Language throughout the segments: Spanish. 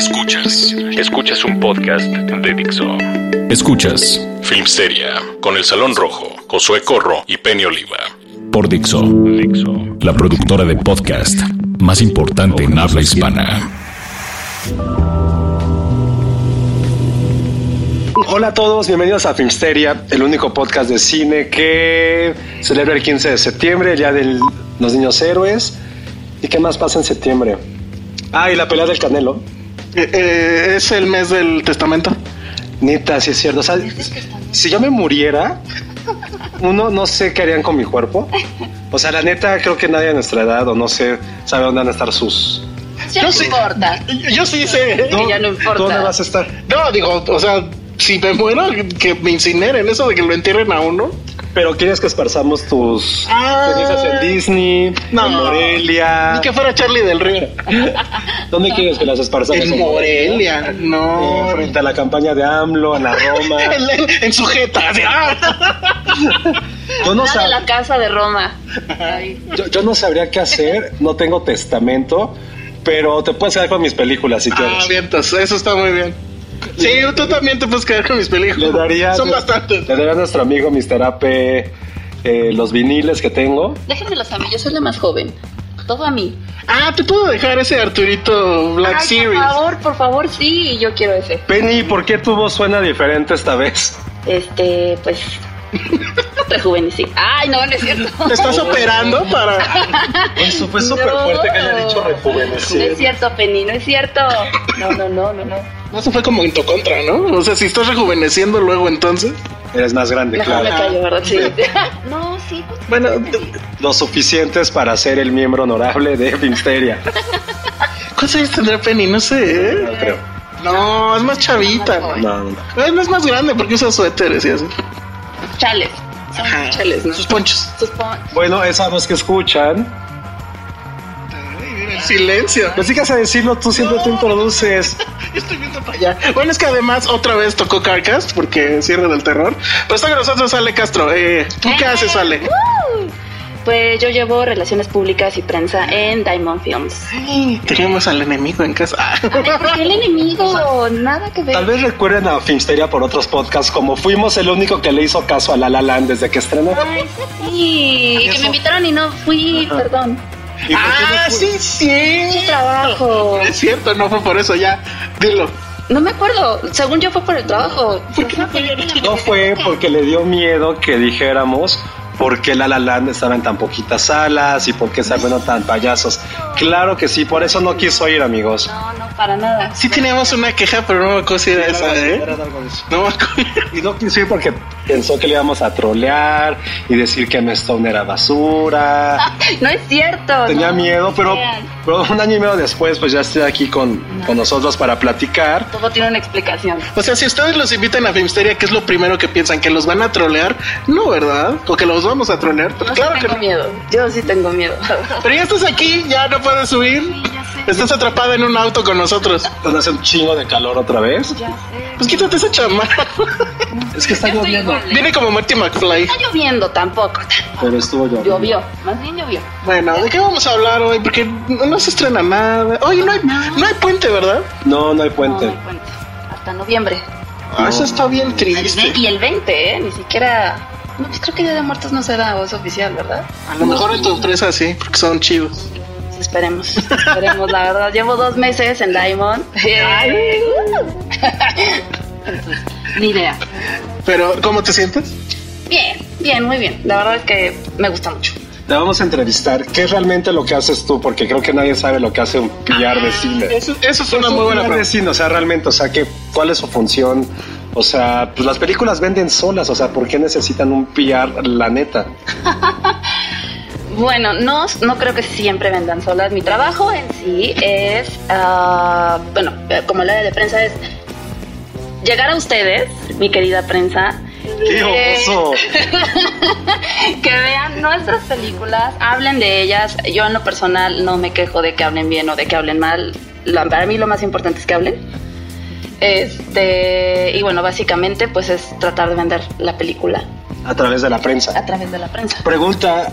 Escuchas, escuchas un podcast de Dixo. Escuchas Filmsteria con El Salón Rojo, Josué Corro y Penny Oliva. Por Dixo, Dixo, la productora de podcast más importante en habla hispana. Hola a todos, bienvenidos a Filmsteria, el único podcast de cine que celebra el 15 de septiembre, el Día de los Niños Héroes. ¿Y qué más pasa en septiembre? Ah, y la pelea del Canelo. Eh, eh, es el mes del testamento. Nita, sí es cierto. O sea, si yo me muriera, uno, no sé qué harían con mi cuerpo. O sea, la neta, creo que nadie a nuestra edad, o no sé, sabe dónde van a estar sus... Ya no sí. importa. Yo sí sé. Que ya no importa. ¿Dónde vas a estar? No, digo, o sea, si me muero, que me incineren, eso de que lo entierren a uno. Pero quieres que esparzamos tus Ah. cenizas en Disney, No. en Morelia. Ni que fuera Charlie del Río. ¿Dónde quieres que las esparzamos? En Morelia, Eh, no. frente a la campaña de AMLO, en la Roma. En, en su jeta. así, ah. Yo no, sab- de la casa de Roma. Yo, yo no sabría qué hacer, no tengo testamento, pero te puedes quedar con mis películas si Ah, quieres. vientos, eso está muy bien. Sí, tú también te puedes quedar con mis películas. Le daría, Son le- bastantes. Le daría a nuestro amigo Mr. Ape eh, los viniles que tengo. Déjenmelos a mí, yo soy la más joven. Todo a mí. Ah, te puedo dejar ese Arturito Black Ay, Series. por favor, por favor, sí, yo quiero ese. Penny, ¿por qué tu voz suena diferente esta vez? Este, pues. Rejuvenecí. Ay, no, no es cierto. ¿Te estás operando para.? Eso fue súper No. fuerte que haya dicho No es rejuvenecer. cierto, Penny, no es cierto. No, no, no, no, no. Eso fue como en tu contra, ¿no? O sea, si estás rejuveneciendo luego entonces. Eres más grande, Mejor me claro. callo, ¿verdad? Sí. No, sí, pues. Bueno, Lo suficientes para ser el miembro honorable de Filmsteria. ¿cuántos años tendrá Penny? No sé, No ¿eh? creo. No, es más chavita. No, no, no. No es más grande porque usa suéteres y así. Chales. Son Ajá. chales, ¿no? Sus ponchos. Sus pon- Bueno, esa voz que escuchan. El silencio. Pues sigas a decirlo, tú siempre te introduces. Yo estoy viendo para allá. Bueno, es que además otra vez tocó Carcast porque cierre del terror. Pero está con nosotros Ale Castro. Eh, ¿Tú qué haces, Ale? Pues yo llevo relaciones públicas y prensa en Diamond Films. Ay, Tenemos al enemigo en casa. Ah. Ay, ¿por qué el enemigo? Nada que ver. Tal vez recuerden a Filmsteria por otros podcasts, como fuimos el único que le hizo caso a La La Land desde que estrenó. Ay, sí, que me invitaron y no fui, perdón. ¿Y no Ah, fue? sí, sí. Mucho trabajo. Es cierto, no fue por eso, ya. Dilo. No me acuerdo. Según yo fue por el trabajo. ¿Por qué no fue? No fue porque le dio miedo que dijéramos por qué La La Land estaba en tan poquitas salas y por qué se bueno tan payasos. Claro que sí, por eso no quiso ir, amigos. No, no, para nada. Sí teníamos una queja, pero no me acuerdo si era esa, ¿eh? No me acuerdo. Y no quiso ir porque pensó que le íbamos a trolear y decir que no Stone era basura. No es cierto. Tenía no, miedo, pero, pero un año y medio después, pues ya estoy aquí con, con nosotros para platicar. Todo tiene una explicación. O sea, si ustedes los invitan a Filmsteria, ¿qué es lo primero que piensan? ¿Que los van a trolear? No, ¿verdad? ¿O que los vamos a trolear? Yo claro sí que tengo no. miedo. Yo sí tengo miedo. Pero ya estás aquí, ya no puedes subir. ya sé. Estás atrapada en un auto con nosotros. Cuando hace un chingo de calor otra vez. Ya sé. Pues quítate esa chamarra. Es que está lloviendo. Viene como Marty McFly. Está lloviendo tampoco. Pero estuvo lloviendo. Llovió. Más bien llovió. Bueno, ¿de qué vamos a hablar hoy? Porque no no se estrena nada. Oye, no hay, no hay puente, ¿verdad? No, no hay puente. no hay puente. Hasta noviembre. Ah, eso está bien triste. y el 20, ¿eh? Ni siquiera No, pues creo que Día de Muertos no será voz oficial, ¿verdad? A lo mejor en tu empresa sí, porque son chidos. Pues esperemos, esperemos, la verdad. Llevo dos meses en Diamond. Entonces, ni idea. Pero, ¿cómo te sientes? Bien, bien, muy bien. La verdad es que me gusta mucho. Te vamos a entrevistar. ¿Qué es realmente lo que haces tú? Porque creo que nadie sabe lo que hace un pillar de cine. Eso, eso es una Un muy buena pregunta. cine, o sea, realmente, o sea, que, ¿cuál es su función? O sea, pues las películas venden solas, o sea, ¿por qué necesitan un PR, la neta? Bueno, no, no creo que siempre vendan solas. Mi trabajo en sí es, ah, bueno, como área de prensa es llegar a ustedes, mi querida prensa. ¡Qué que- oso! que vean nuestras películas, hablen de ellas. Yo en lo personal no me quejo de que hablen bien o de que hablen mal. La- para mí lo más importante es que hablen. Este, y bueno, básicamente pues es tratar de vender la película A través de la prensa. a través de la prensa. Pregunta,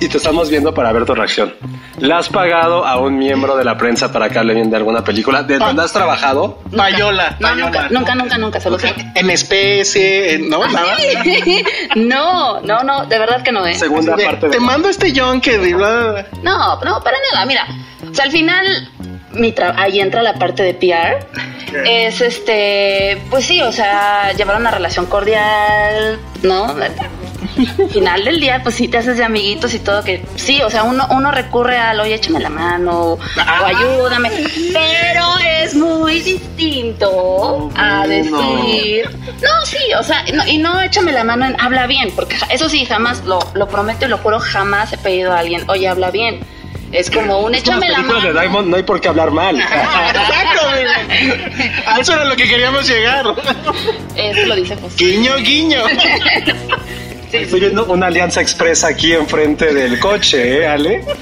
y te estamos viendo para ver tu reacción. ¿Le has pagado a un miembro de la prensa para que hable bien de alguna película? ¿De dónde has trabajado? Payola. No, payola. nunca, nunca, nunca, nunca, se lo sé. En especie, en- ¿no? Nada. No, no, no, de verdad que no es. Segunda De- parte de... te mando este John que. No, no, para nada. Mira, o sea, al final, mi tra- ahí entra la parte de PR. Es este, pues sí, o sea, llevar una relación cordial, ¿no? Al final del día, pues sí te haces de amiguitos y todo, que sí, o sea, uno, uno recurre al, oye, échame la mano, o ayúdame, pero es muy distinto a decir, no, sí, o sea, no- y no échame la mano en habla bien, porque eso sí, jamás, lo, lo prometo y lo juro, jamás he pedido a alguien, oye, habla bien. Es como un échame la mano. de Diamond no hay por qué hablar mal. Exacto. A eso era lo que queríamos llegar. Eso lo dice José. Guiño, guiño. Estoy viendo una alianza expresa aquí enfrente del coche, ¿eh, Ale?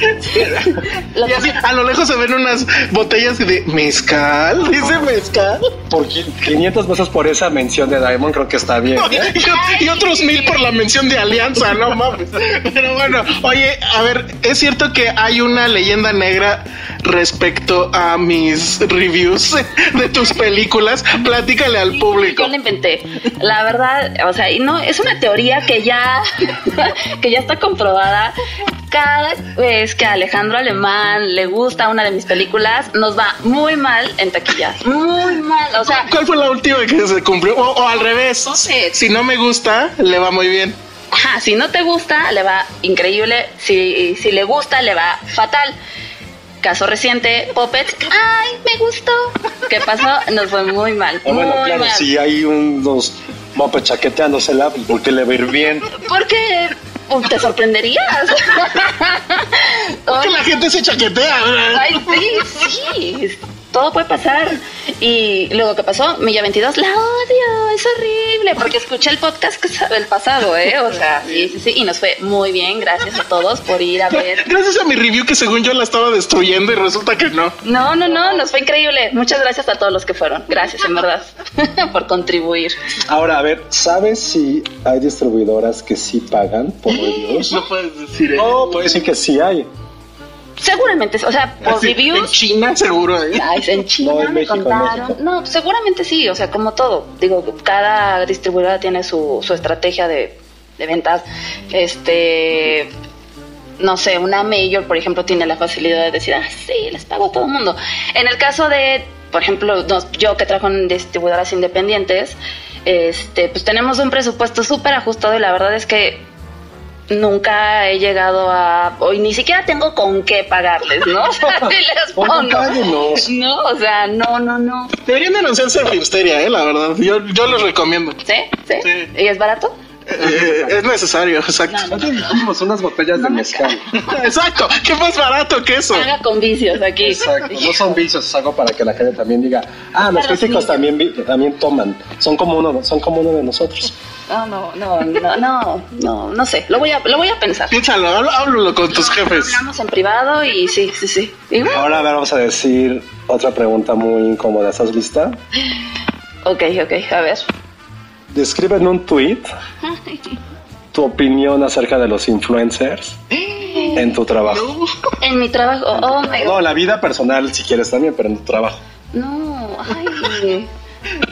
Y así, a lo lejos se ven unas botellas de mezcal. Dice mezcal. Por qui- 500 pesos por esa mención de Diamond creo que está bien, ¿eh? Y, y otros mil por la mención de alianza, no mames. Pero bueno, oye, a ver, es cierto que hay una leyenda negra respecto a mis reviews de tus películas. Platícale al público. Yo la inventé. La verdad, o sea, y no, es una teoría que ya, que ya está comprobada. Cada vez que a Alejandro Alemán le gusta una de mis películas, nos va muy mal en taquilla. Muy mal. O sea, ¿Cuál fue la última que se cumplió? O, o al revés. No sé. Si no me gusta, le va muy bien. ajá, si no te gusta, le va increíble. Si, si le gusta, le va fatal. Caso reciente, Puppets. Ay, me gustó. ¿Qué pasó? Nos fue muy mal. Ah, bueno, claro, mal. si hay unos mopes chaqueteándosela, pues porque le va a ir bien. Porque pues, te sorprenderías. Que la gente se chaquetea. ¿verdad? Ay, sí, sí. Todo puede pasar. Y luego, ¿qué pasó? Milla 22, la odio, es horrible. Porque escuché el podcast que sa- el pasado, ¿eh? O sea, sí, sí, sí. Y nos fue muy bien. Gracias a todos por ir a ver. Gracias a mi review que según yo la estaba destruyendo y resulta que no. No, no, no, nos fue increíble. Muchas gracias a todos los que fueron. Gracias, en verdad, por contribuir. Ahora, a ver, ¿sabes si hay distribuidoras que sí pagan por reviews? No puedes decir No, puede decir que sí hay. Seguramente, o sea, por Así, En reviews. China seguro, ¿eh? Ay, en China No, en me México, en contaron. No, seguramente sí, o sea, como todo. Digo, cada distribuidora tiene su, su estrategia de, de ventas. Este, no sé, una mayor, por ejemplo, tiene la facilidad de decir, ah, sí, les pago a todo el mundo. En el caso de, por ejemplo, yo que trabajo en distribuidoras independientes, este, pues tenemos un presupuesto súper ajustado y la verdad es que nunca he llegado a hoy ni siquiera tengo con qué pagarles, ¿no? O sea, si les pongo. páguenos. No, o sea, no, no, no. Deberían denunciarse a Filmsteria, ¿eh? La verdad. Yo, yo les recomiendo. ¿Sí? ¿Sí? Sí. ¿Y es barato? Eh, es necesario, exacto. Nosotros dijimos unas botellas de mezcal. Exacto. ¿Qué más barato que eso? Haga con vicios aquí. Exacto, no son vicios, es algo para que la gente también diga, ah, los críticos también, vi- también toman, son como uno, son como uno de nosotros. No, no, no, no, no, no, no sé. Lo voy a, lo voy a pensar. Piénsalo, hablo- háblalo con tus jefes. Hablamos en privado y sí, sí, sí. Y bueno, Ahora a ver, vamos a decir otra pregunta muy incómoda, ¿estás lista? ok, ok, a ver. Describe en un tweet tu opinión acerca de los influencers en tu trabajo. En mi trabajo, oh my No, god. la vida personal si quieres también, pero en tu trabajo. No, ay.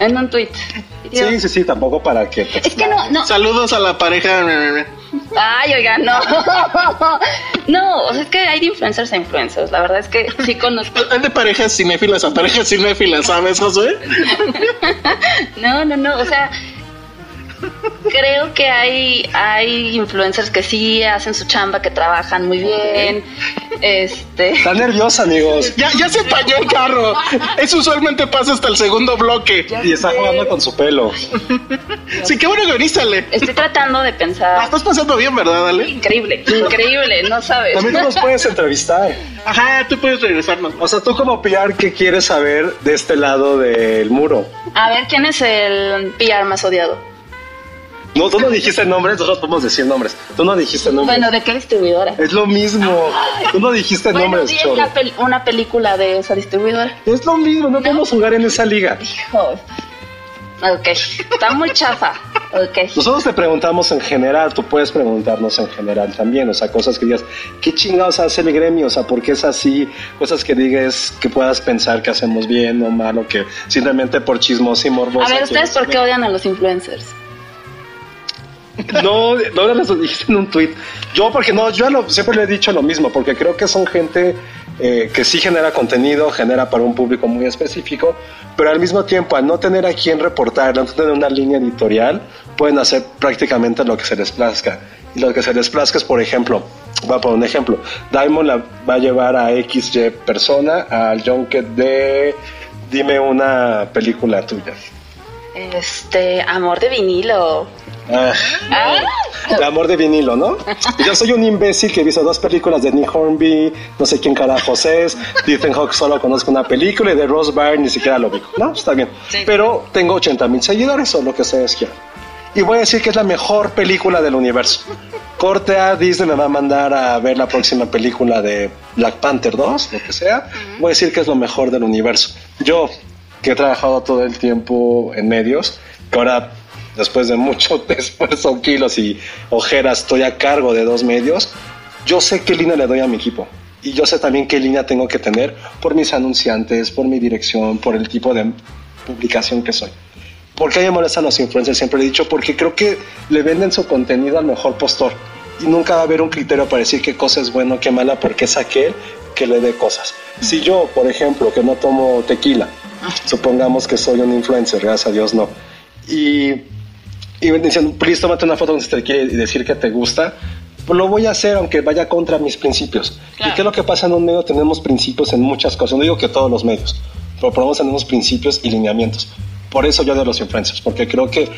En un tweet. Sí, sí, sí, tampoco para que... Es que no, no. Saludos a la pareja. Ay, oiga, no. No, o sea, es que hay de influencers a influencers. La verdad es que sí conozco. Hay de parejas cinéfilas a parejas cinéfilas, ¿sabes, Josué? No, no, no. O sea, creo que hay, hay influencers que sí hacen su chamba, que trabajan muy bien. Este. Está nerviosa, amigos. Ya, ya se empañó el carro. Eso usualmente pasa hasta el segundo bloque. Y está jugando con su pelo. Sí, qué bueno que viniste, Ale. Estoy tratando de La pensar. estás pasando bien, ¿verdad, Ale? Increíble, increíble, no sabes. También tú nos puedes entrevistar. Ajá, tú puedes regresarnos. O sea, tú como PR, ¿qué quieres saber de este lado del muro? A ver, ¿quién es el PR más odiado? No, tú no dijiste nombres, nosotros podemos decir nombres. Tú no dijiste nombres. Bueno, ¿de qué distribuidora? Es lo mismo. Tú no dijiste Bueno, nombres, choro. una, pel- una película de esa distribuidora. Es lo mismo, no podemos jugar en esa liga. Hijo. Ok, está muy chafa. Ok. Nosotros te preguntamos en general, tú puedes preguntarnos en general también, o sea, cosas que digas, ¿qué chingados hace el gremio? O sea, ¿por qué es así? Cosas que digas, que puedas pensar que hacemos bien o mal, o que simplemente por chismoso y morboso. A ver, ¿ustedes por qué odian a los influencers? No, no lo dijiste en un tweet. Yo, porque no, yo siempre le he dicho lo mismo, porque creo que son gente eh, que sí genera contenido, genera para un público muy específico, pero al mismo tiempo, al no tener a quien reportar, al no tener una línea editorial, pueden hacer prácticamente lo que se les plazca. Y lo que se les plazca es, por ejemplo, voy a poner un ejemplo, Diamond la va a llevar a XY persona al junket de dime una película tuya. Este, amor de vinilo. Ah. El amor de vinilo, ¿no? Y Yo soy un imbécil que he visto dos películas de Nick Hornby, no sé quién carajos es, Ethan Hawke solo conozco una película y de Rose Byrne ni siquiera lo vi. No, está bien. Pero tengo 80 mil seguidores o lo que ustedes quieran. Y voy a decir que es la mejor película del universo. Corte a Disney me va a mandar a ver la próxima película de Black Panther 2, lo que sea. Voy a decir que es lo mejor del universo. Yo, que he trabajado todo el tiempo en medios, que ahora, después de mucho esfuerzo, kilos y ojeras, estoy a cargo de dos medios, yo sé qué línea le doy a mi equipo. Y yo sé también qué línea tengo que tener por mis anunciantes, por mi dirección, por el tipo de publicación que soy. ¿Por qué me molestan los influencers? Siempre he dicho, porque creo que le venden su contenido al mejor postor. Y nunca va a haber un criterio para decir qué cosa es bueno, qué mala, porque es aquel que le dé cosas. Si yo, por ejemplo, que no tomo tequila, supongamos que soy un influencer, gracias a Dios no, y, y dicen, please, tómate una foto donde te quiere decir que te gusta, pues lo voy a hacer aunque vaya contra mis principios. ¿Y qué es lo que pasa en un medio? Tenemos principios en muchas cosas, no digo que todos los medios, pero por lo menos tenemos principios y lineamientos. Por eso yo de los influencers, porque creo que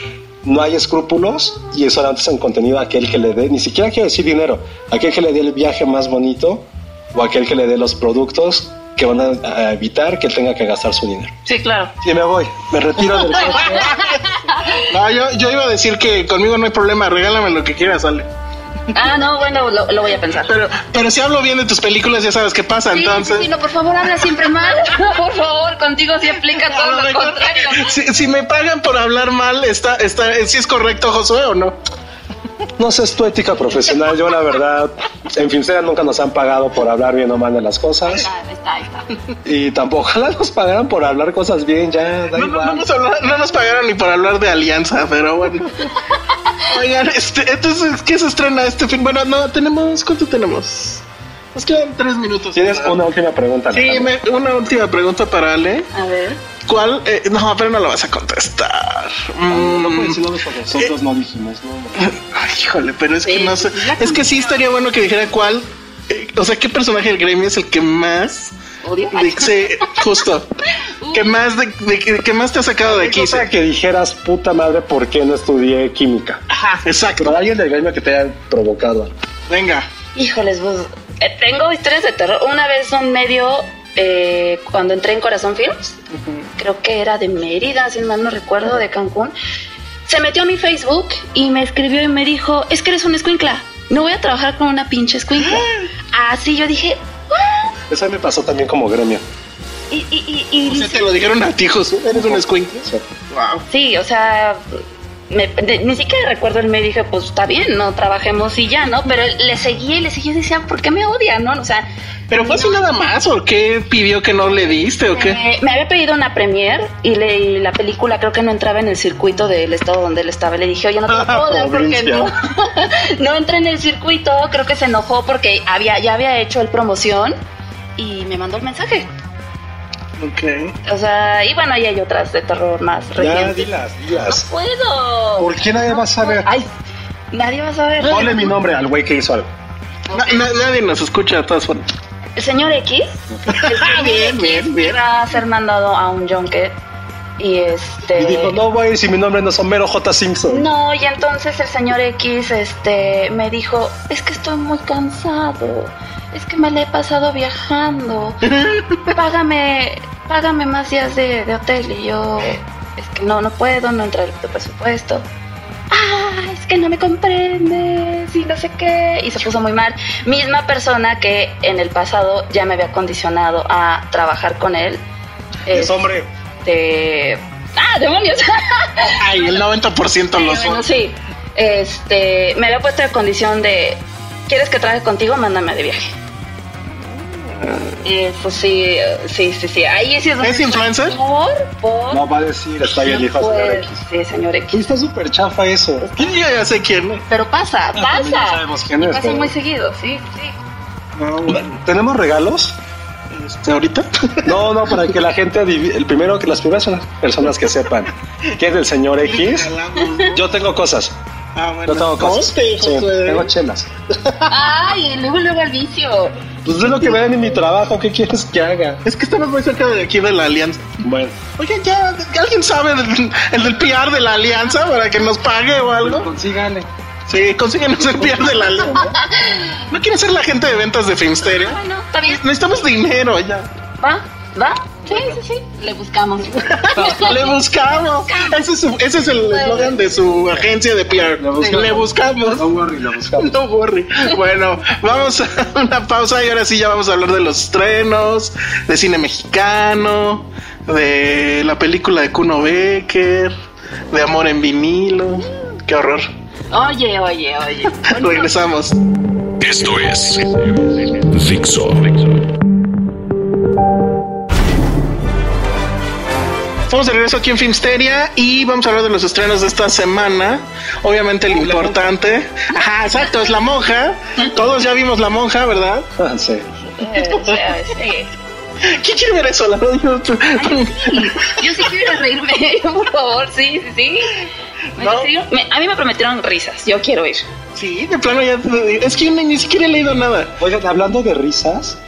no hay escrúpulos y es solamente en contenido a aquel que le dé, ni siquiera quiero decir dinero, aquel que le dé el viaje más bonito o aquel que le dé los productos que van a, a evitar que él tenga que gastar su dinero. sí, claro. Y me voy, me retiro del No, yo, yo iba a decir que conmigo no hay problema, regálame lo que quieras, Ale. Ah, no, bueno, lo, lo voy a pensar. Pero, pero si hablo bien de tus películas, ya sabes qué pasa, Sí, entonces. sí, sí, no, por favor, habla siempre mal. Por favor, contigo sí aplica todo lo contrario. Si, si me pagan por hablar mal, está, está, ¿sí es correcto, Josué, o no? No sé, es tu ética profesional. Yo, la verdad, en Filmsteria nunca nos han pagado por hablar bien o mal de las cosas. Y tampoco ojalá nos pagaran por hablar cosas bien, ya, da No, igual. no nos habla- no nos pagaron ni por hablar de alianza, pero bueno. Oigan, este, entonces, ¿qué se estrena este fin? Bueno, no, tenemos, ¿cuánto tenemos? Nos quedan tres minutos. Tienes una última pregunta. Sí, me- una última pregunta para Ale. A ver. ¿Cuál? eh, no, pero no la vas a contestar. Mm, No puedes decirlo porque nosotros no dijimos, ¿no? Ay, híjole, pero es que no sé. Es que sí estaría bueno que dijera cuál. eh, o sea, ¿qué personaje del gremio es el que más. Odio. Dice, justo. que más de, de- que- que más te ha sacado de aquí. Quisiera que dijeras, puta madre, ¿por qué no estudié química? Ajá, exacto. Pero alguien del gremio que te haya provocado. Venga. Híjoles, pues, eh, tengo historias de terror. Una vez un medio, eh, cuando entré en Corazón Films, creo que era de Mérida, si mal no recuerdo, de Cancún, se metió a mi Facebook y me escribió y me dijo, es que eres un escuincla, no voy a trabajar con una pinche escuincla. Así yo dije, "What?". Eso me pasó también como gremio. y, y, y, y O sea, te lo dijeron a ti. Eres un escuincle. Sí. Wow. Sí, o sea, me- de- ni siquiera recuerdo, él me dije, pues está bien, no trabajemos y ya, ¿no? Pero le seguí y le seguí y decía, ¿por qué me odia, no? O sea, ¿Pero fue así nada más o qué pidió que no le diste o qué? eh, me había pedido una premiere y, le, y la película creo que no entraba en el circuito del estado donde él estaba. Le dije, oye, no te puedo dar porque no, no entra en el circuito. Creo que se enojó porque había, ya había hecho el promoción y me mandó el mensaje. Ok. O sea, y bueno, ahí hay otras de terror más Ya, recientes. dilas, No dilas. puedo. ¿Por qué nadie va a saber? Ay, nadie va a saber. Ponle mi nombre al güey que hizo algo. Na- na- nadie nos escucha de todas formas. El señor X. El señor Bien, X bien, bien. iba a ser mandado a un junket. Y este. Y dijo, no, güey, si mi nombre no es Homero J. Simpson. No, y entonces el señor X este, me dijo, es que estoy muy cansado, es que me la he pasado viajando, págame, págame más días de, de hotel. Y yo, es que no, no puedo, no entra el presupuesto. Ah, es que no me comprendes y no sé qué. Y se puso muy mal. Misma persona que en el pasado ya me había condicionado a trabajar con él. Es hombre. Este... Ah, demonios. Ay, el 90% lo bueno, son. sí. Este, me había puesto de condición de, ¿quieres que trabaje contigo? Mándame de viaje. Y pues sí, sí, sí, sí. Ahí sí es ¿Es influencer? Por, por. No va a decir, está bien, hijo, señor Pues, X. sí, señor Y X. está súper chafa eso. Yo ya, ya sé quién. ¿eh? Pero pasa, también ya pasa. sabemos quién Y es, pasa pero- muy seguido, sí, sí. No, bueno, ¿Tenemos regalos? Este, ahorita. No, no, para que la gente el primero que las primeras personas que sepan que es del señor X. Yo tengo cosas. Ah, bueno. Yo tengo cosas. Sí, tengo chelas. Ay, luego, luego el vicio. Pues es lo que ven en mi trabajo. ¿Qué quieres que haga? Es que estamos muy cerca de aquí de la alianza. Bueno, Oye, ya, ¿alguien sabe del, el del PR de la alianza para que nos pague o algo? consígale. Sí, consíguenos el PR de la alianza. ¿No quiere ser la gente de ventas de Filmsteria? Bueno, está bien. Necesitamos dinero ya. ¿Va? ¿Va? Sí, sí, sí. Le buscamos. Le buscamos. Ese es, su- ese es el eslogan de su agencia de PR. Le buscamos. No worry, lo buscamos. No worry. Bueno, vamos a una pausa y ahora sí ya vamos a hablar de los estrenos, de cine mexicano, de la película de Kuno Becker, de Amor en vinilo. Qué horror. Oye, oye, oye. Regresamos. Esto es Dixo. Estamos de regreso aquí en Filmsteria y vamos a hablar de los estrenos de esta semana. Obviamente el importante. Ajá, exacto, es La Monja. Todos ya vimos La Monja, ¿verdad? Ah, sí. Sí. ¿Quién quiere ver eso? La verdad, yo- Yo sí quiero reírme, por favor, sí, sí, sí. A mí me prometieron risas, yo quiero ir. Sí, de plano ya. Es que yo ni, ni siquiera he leído nada. Oigan, hablando de risas,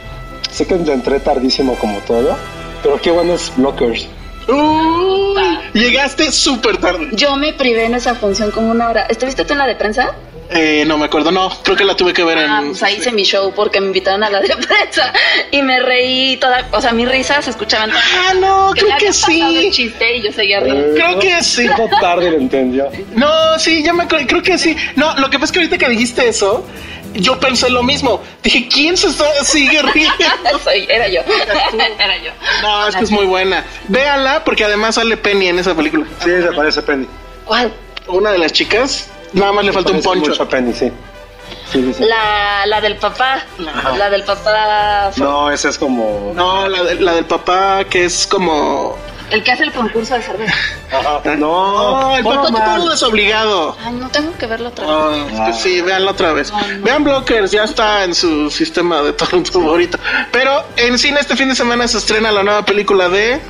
sé que entré tardísimo como todo, pero qué buenos blockers. Uy, llegaste súper tarde. Yo me privé en esa función como una hora. ¿Estuviste tú en la de prensa? Eh, no me acuerdo, no, creo que la tuve que ver Ah, en. pues ahí hice mi show porque me invitaron a la de prensa y me reí toda, o sea, mis risas se escuchaban. Ah, no, Que creo que sí. el chiste y yo seguía riendo. Eh, Creo que sí. Tarde, lo entendió. No, sí, ya me acuerdo, creo que sí. No, lo que pasa es que ahorita que dijiste eso, yo pensé lo mismo. Dije, ¿quién se está, sigue riendo? Soy, era yo. era yo. No, es que es muy buena. Véanla porque además sale Penny en esa película. Sí, se parece Penny. ¿Cuál? Una de las chicas, nada más le falta un poncho. mucho a Penny, sí. Sí, sí, sí. La, la del papá. Ajá. La del papá. No, ese es como. No, la, de- la del papá que es como... El que hace el concurso de cerveza. Ajá. No, No, el papá mal. todo desobligado. Ay, no tengo que verlo otra vez. Ah, es que sí, véanlo otra vez. Vean Blockers, ya está en su sistema de todo tu favorito. Pero en cine este fin de semana se estrena la nueva película de...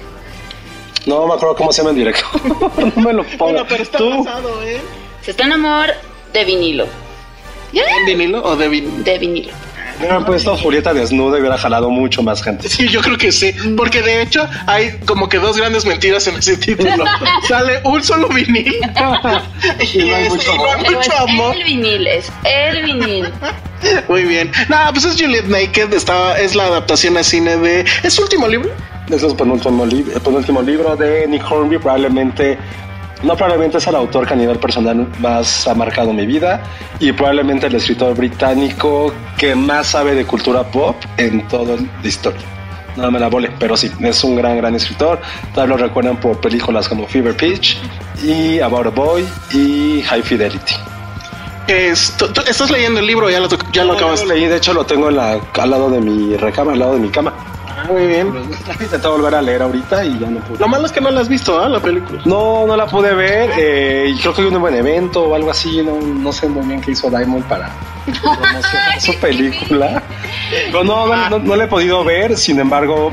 No me acuerdo cómo se llama en directo. no me lo pongo. Bueno, pero está Tú. en... Se está en amor de vinilo. ¿Ya? ¿En vinilo o de vinilo? De vinilo. Me hubieran puesto Julieta desnuda y hubiera jalado mucho más gente. Sí, yo creo que sí, porque de hecho hay como que dos grandes mentiras en ese título. Sale un solo vinil y, no hay mucho y no hay mucho es amor. el vinil, es el vinil. Muy bien. No, pues es Juliet Naked, está, es la adaptación a cine de... ¿Es su último libro? Es el penúltimo, li- el penúltimo libro de Nick Hornby. Probablemente, no probablemente es el autor que a nivel personal más ha marcado mi vida y probablemente el escritor británico que más sabe de cultura pop en toda la historia. No me la vole, pero sí, es un gran, gran escritor. Tal lo recuerdan por películas como Fever Pitch y About a Boy y High Fidelity. Esto, estás leyendo el libro, ya lo, ya lo acabas. leí, de hecho lo tengo en la, al lado de mi recama, al lado de mi cama. Muy bien. Intenté volver a leer ahorita y ya no pude. Lo malo es que no la has visto, ¿ah? La película. No, no la pude ver. Eh, y creo que hay un buen evento o algo así. No, no sé muy bien qué hizo Diamond para promocionar su película. Pero no, no, no, no la he podido ver. Sin embargo,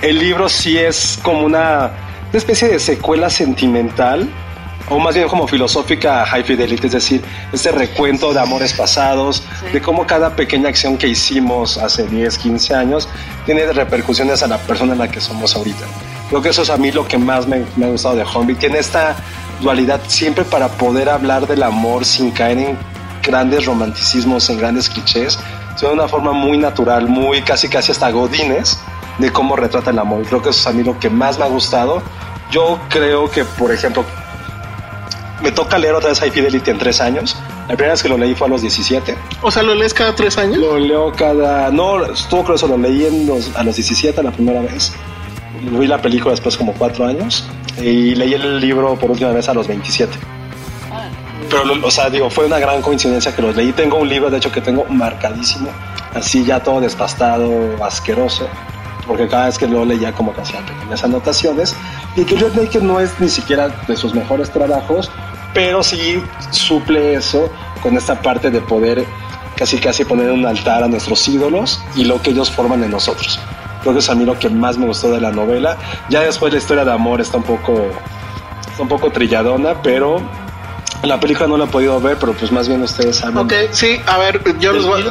el libro sí es como una, una especie de secuela sentimental o más bien como filosófica High Fidelity, es decir, este recuento de amores pasados, de cómo cada pequeña acción que hicimos hace 10, 15 años tiene repercusiones a la persona en la que somos ahorita. Creo que eso es a mí lo que más me, me ha gustado de Hornby. Tiene esta dualidad siempre para poder hablar del amor sin caer en grandes romanticismos, en grandes clichés, sino de una forma muy natural, muy casi casi hasta godines de cómo retrata el amor. Creo que eso es a mí lo que más me ha gustado. Yo creo que, por ejemplo, me toca leer otra vez High Fidelity en tres años. La primera vez que lo leí fue a los 17. O sea, ¿lo lees cada tres años? Lo leo cada... No, estuvo creo eso, lo leí en los- a los 17 la primera vez. Vi la película después como cuatro años. Y leí el libro por última vez a los 27. Pero, o sea, digo, fue una gran coincidencia que los leí. Tengo un libro, de hecho, que tengo marcadísimo. Así ya todo despastado, asqueroso. Porque cada vez que lo leía como que hacía pequeñas anotaciones. Y que Naked no es ni siquiera de sus mejores trabajos, pero sí suple eso con esta parte de poder casi casi poner un altar a nuestros ídolos y lo que ellos forman en nosotros. Creo que es a mí lo que más me gustó de la novela. Ya después la historia de amor está un poco, está un poco trilladona, pero la película no la he podido ver, pero pues más bien ustedes saben. Ok, sí, a ver, yo les, voy,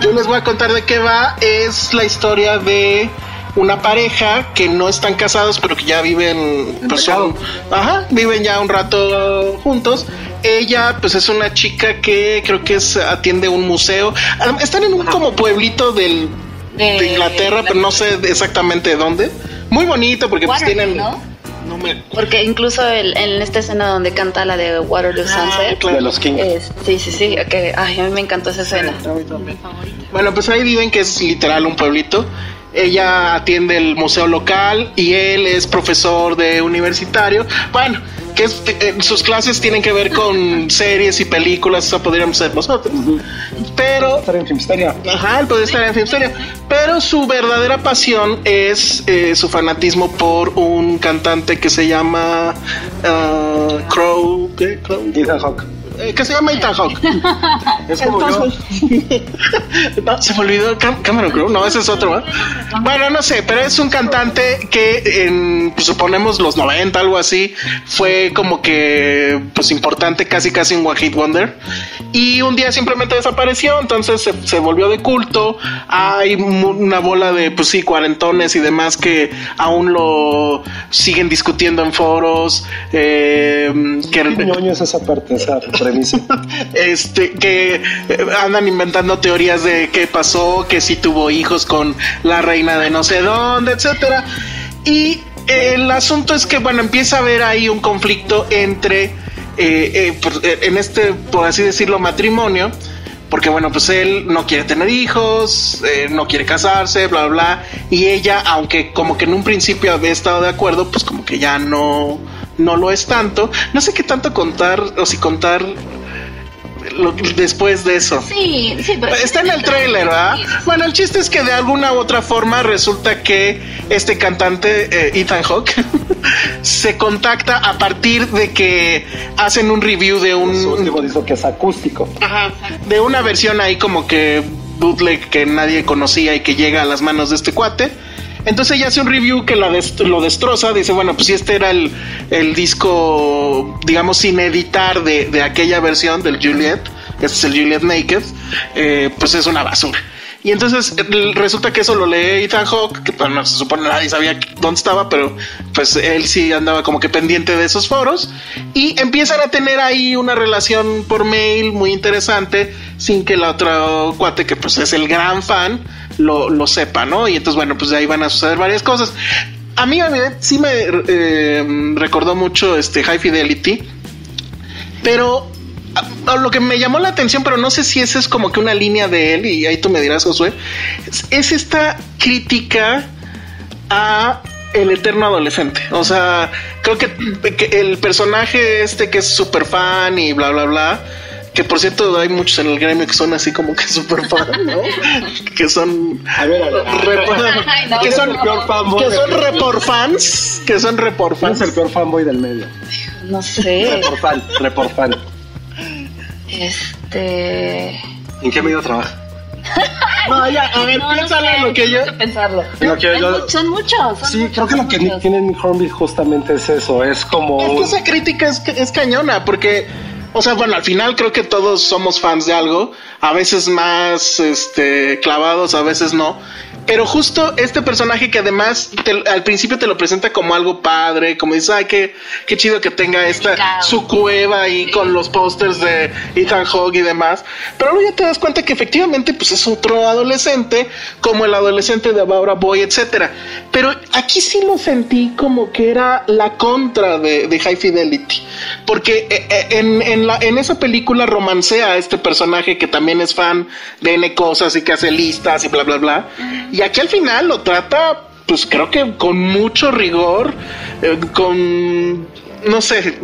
yo les voy a contar de qué va. Es la historia de una pareja que no están casados, pero que ya viven, pues, un- ajá, viven ya un rato juntos. Ella, pues, es una chica que creo que es, atiende un museo. Ah, Están en un como pueblito del, de, De Inglaterra, pero no sé exactamente dónde. Muy bonito porque pues tienen... ¿no? no me Porque incluso el- en esta escena donde canta la de Waterloo Sunset. De los Kings. es- sí, sí, sí. Que, ay, a mí me encantó esa escena. Bueno, pues ahí viven que es literal un pueblito. Ella atiende el museo local y él es profesor de universitario. Bueno, que es- eh, sus clases tienen que ver con series y películas, eso podríamos ser nosotros. Pero Estar en Filmsteria. Ajá, él puede estar en Filmsteria. Pero su verdadera pasión es eh, su fanatismo por un cantante que se llama ah, Crow. ¿Qué? Crow? Ethan Hawke. Eh, que se llama Ethan Hawke. Es como yo. Entonces, no, se me olvidó Cam- Cameron Crowe, no, ese es otro, ¿verdad? Bueno, no sé, pero es un cantante que en, pues, suponemos, los 90, algo así, fue como que, pues, importante, casi, casi un One Hit Wonder. Y un día simplemente desapareció, entonces se, se volvió de culto. Hay una bola de, pues sí, cuarentones y demás que aún lo siguen discutiendo en foros. Eh, que, Qué esa parte, esa este que eh, andan inventando teorías de qué pasó, que si tuvo hijos con la reina de no sé dónde, etcétera. Y eh, el asunto es que bueno empieza a haber ahí un conflicto entre eh, en este por así decirlo matrimonio. Porque bueno, pues él no quiere tener hijos, no quiere casarse, bla, bla. Y ella, aunque como que en un principio había estado de acuerdo, pues como que ya no, no lo es tanto. No sé qué tanto contar, o si contar lo- después de eso. Sí, sí, pero. Está en el trailer, ¿verdad? Bueno, el chiste es que de alguna u otra forma resulta que este cantante, eh, Ethan Hawke, se contacta a partir de que hacen un review de Su un, último disco que es acústico. Ajá, de una versión ahí como que bootleg que nadie conocía y que llega a las manos de este cuate. Entonces ella hace un review que la dest- lo destroza, dice, bueno, pues si este era el, el disco, digamos, sin editar de, de aquella versión del Juliet, este es el Juliet Naked, eh, pues es una basura. Y entonces eh, resulta que eso lo lee Ethan Hawke, que bueno, se supone nadie sabía dónde estaba, pero pues él sí andaba como que pendiente de esos foros. Y empiezan a tener ahí una relación por mail muy interesante, sin que la otra cuate, que pues es el gran fan, lo, lo sepa, ¿no? Y entonces, bueno, pues de ahí van a suceder varias cosas. A mí, a mí sí me eh, recordó mucho este High Fidelity, pero lo que me llamó la atención, pero no sé si esa es como que una línea de él, y ahí tú me dirás, Josué, es, es esta crítica a el eterno adolescente. O sea, creo que, que el personaje este que es súper fan y bla, bla, bla. Que por cierto, hay muchos en el gremio que son así como que súper fan, ¿no? que son. A ver, a ver, Ay, no, que son, el peor fanboy que son repor fans. Que son repor ¿Cuál es fans. el peor fanboy del medio? No sé. Report fan, report fan. Este. ¿En qué medio trabaja? No, ya, a ver, No, no piénsalo sé, lo que yo. pensarlo. Lo que yo- mu- son muchos. son Sí, muchos, creo que lo que muchos. tiene Nick Hornby justamente es eso, es como... Es que esa crítica es, es cañona, porque, o sea, bueno, al final creo que todos somos fans de algo, a veces más este, clavados, a veces no. Pero justo este personaje que además te- al principio te lo presenta como algo padre, como dices, ay, qué, qué chido que tenga esta su cueva ahí con los pósters de Ethan Hawke y demás. Pero luego ya te das cuenta que efectivamente pues es otro adolescente, como el adolescente de Barbara Boy, etcétera. Pero aquí sí lo sentí como que era la contra de, de High Fidelity. Porque eh, eh, en, en, la, en esa película romancea a este personaje que también es fan de N cosas y que hace listas y bla, bla, bla. Y aquí al final lo trata, pues creo que con mucho rigor, eh, con, no sé,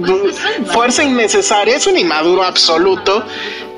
fuerza innecesaria. Es un inmaduro absoluto.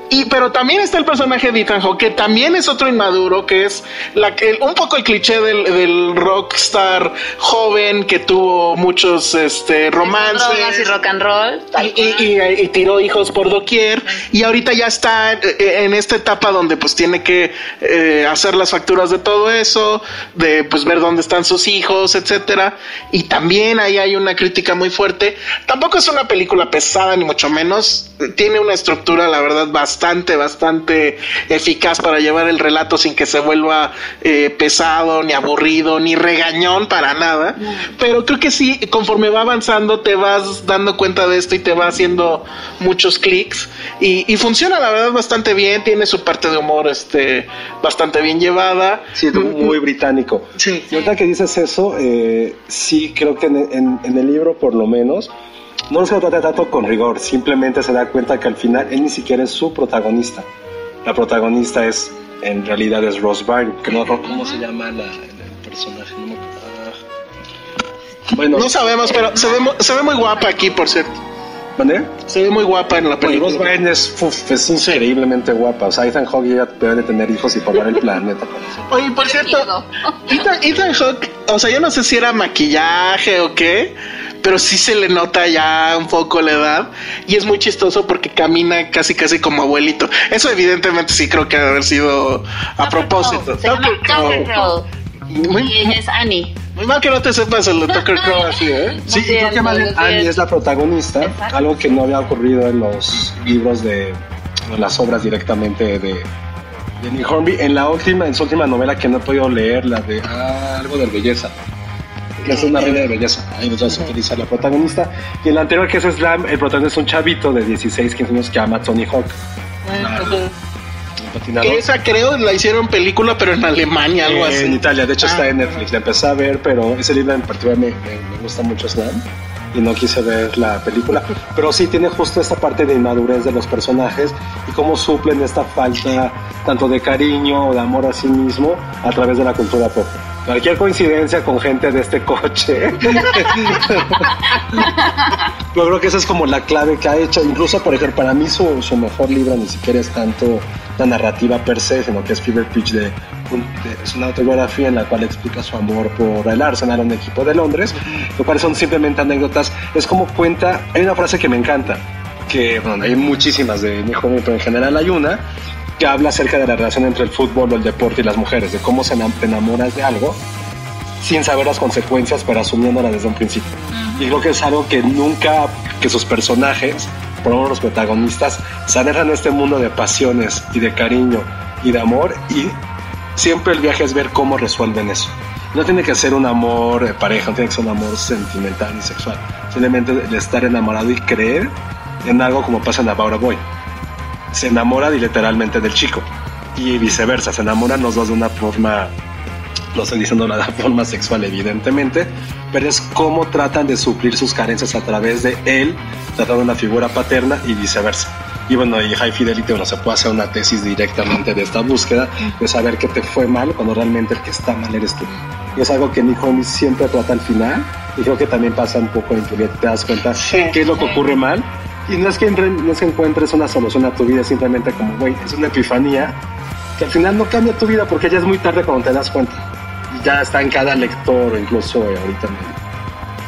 Y, pero también está el personaje de Ethan Hawke, que también es otro inmaduro, que es la, que un poco el cliché del, del rockstar joven que tuvo muchos este, romances. Drogas y rock and roll. Y, y- y- y tiró hijos por doquier y ahorita ya está eh, en esta etapa donde pues tiene que eh, hacer las facturas de todo eso, de pues ver dónde están sus hijos, etcétera. Y también ahí hay una crítica muy fuerte. Tampoco es una película pesada ni mucho menos. Tiene una estructura, la verdad, bastante, bastante eficaz para llevar el relato sin que se vuelva eh, pesado, ni aburrido, ni regañón para nada. Pero creo que sí, conforme va avanzando, te vas dando cuenta de esto y te va haciendo muchos clics. Y, y funciona, la verdad, bastante bien. Tiene su parte de humor este, bastante bien llevada. Sí, es muy británico. Sí. Y ahorita que dices eso, eh, sí creo que en, en- en el libro, por lo menos, no se trata tanto con rigor. Simplemente se da cuenta que al final él ni siquiera es su protagonista. La protagonista es, en realidad, es Rose Byrne, que no cómo se llama la- el personaje. No. Ah. Bueno, No sabemos, pero se se ve muy guapa aquí, por cierto. ¿Mandé? Se ve muy guapa en la Bueno, Rose película. Byrne es, uf, es increíblemente guapa. O sea, Ethan Hawke ya debe de tener hijos y poblar el planeta. con eso. Oye, por cierto. Ethan, Ethan Hawke, o sea, yo no sé si era maquillaje o qué, pero sí se le nota ya un poco la edad y es muy chistoso porque camina casi casi como abuelito. Eso evidentemente sí creo que debe haber sido a propósito. Muy, Y ella es Annie. muy mal que no te sepas el de Tucker Crow así, ¿eh? Sí, y creo que más bien Annie es la protagonista, Exacto. algo que no había ocurrido en los libros de en las obras directamente de, de Nick Hornby. En la última, en su última novela que no he podido leer, la de ah, algo de belleza. Que es una reina de belleza. Ahí nos vas a utilizar la protagonista. Y en la anterior, que es Slam, el protagonista es un chavito de 16, 15 años que ama a Tony Hawk. Un patinador. Esa creo la hicieron película, pero en Alemania, algo Eh, así. En Italia, de hecho está Ah. en Netflix. La empecé a ver, pero ese libro en particular me, me- me gusta mucho Slam y no quise ver la película. Pero sí tiene justo esta parte de inmadurez de los personajes y cómo suplen esta falta tanto de cariño o de amor a sí mismo a través de la cultura pop. Cualquier coincidencia con gente de este coche. Yo creo que esa es como la clave que ha hecho. Incluso, por ejemplo, para mí su, su mejor libro ni siquiera es tanto la narrativa per se, sino que es Fever Pitch de, un- de- es una autobiografía en la cual explica su amor por el Arsenal, un equipo de Londres, lo cual son simplemente anécdotas. Es como cuenta, hay una frase que me encanta, que bueno, hay muchísimas de mi joven, pero en general hay una que habla acerca de la relación entre el fútbol, el deporte y las mujeres, de cómo se enamoras de algo sin saber las consecuencias, pero asumiéndolas desde un principio. Y creo que es algo que nunca, que sus personajes, por lo menos los protagonistas, se en este mundo de pasiones y de cariño y de amor y siempre el viaje es ver cómo resuelven eso. No tiene que ser un amor de pareja, no tiene que ser un amor sentimental ni sexual. Simplemente el estar enamorado y creer en algo como pasa en la Barbara Boy. Se enamora literalmente del chico y viceversa, se enamoran los dos de una forma no estoy diciendo la forma sexual evidentemente, pero es cómo tratan de suplir sus carencias a través de él, tratando de una figura paterna y viceversa. Y bueno, y High Fidelity, bueno, se puede hacer una tesis directamente de esta búsqueda, de saber qué te fue mal cuando realmente el que está mal eres tú. Y es algo que Nick Holmes siempre trata al final, y creo que también pasa un poco en Juliet, te das cuenta qué es lo que ocurre mal, y no es, que no es que encuentres una solución a tu vida, simplemente como, güey, es una epifanía, que al final no cambia tu vida porque ya es muy tarde cuando te das cuenta. Y ya está en cada lector, incluso eh, ahorita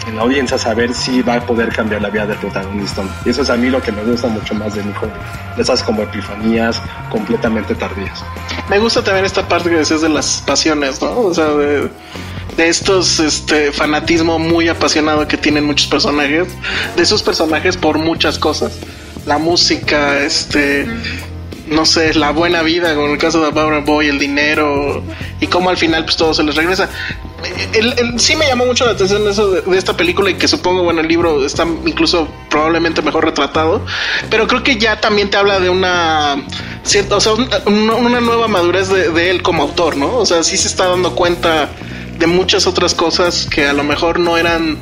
en, la audiencia, saber si va a poder cambiar la vida del protagonista. Y eso es a mí lo que me gusta mucho más de Nick Holmes. Esas como epifanías completamente tardías. Me gusta también esta parte que decías de las pasiones, ¿no? O sea, de, de estos este fanatismo muy apasionado que tienen muchos personajes, de esos personajes por muchas cosas. La música, este no sé, la buena vida, como en el caso de Barbara Boy, el dinero, y cómo al final pues todo se les regresa. El, sí me llamó mucho la atención eso de, esta película y que supongo, bueno, el libro está incluso probablemente mejor retratado, pero creo que ya también te habla de una cierta, o sea, un- una, nueva madurez de él como autor, ¿no? O sea, sí se está dando cuenta de muchas otras cosas que a lo mejor no eran